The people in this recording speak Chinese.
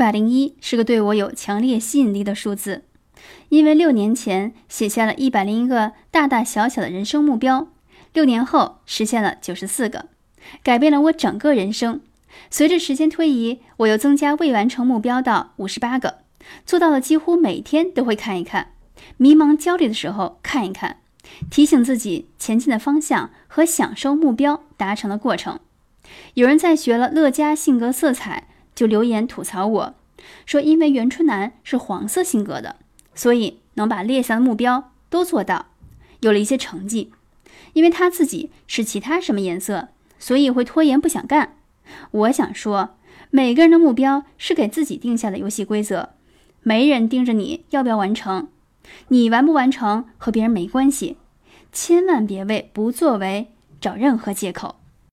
百零一是个对我有强烈吸引力的数字，因为六年前写下了一百零一个大大小小的人生目标，六年后实现了九十四个，改变了我整个人生。随着时间推移，我又增加未完成目标到五十八个，做到了几乎每天都会看一看，迷茫焦虑的时候看一看，提醒自己前进的方向和享受目标达成的过程。有人在学了乐嘉性格色彩。就留言吐槽我说，因为袁春楠是黄色性格的，所以能把列下的目标都做到，有了一些成绩。因为他自己是其他什么颜色，所以会拖延不想干。我想说，每个人的目标是给自己定下的游戏规则，没人盯着你要不要完成，你完不完成和别人没关系，千万别为不作为找任何借口。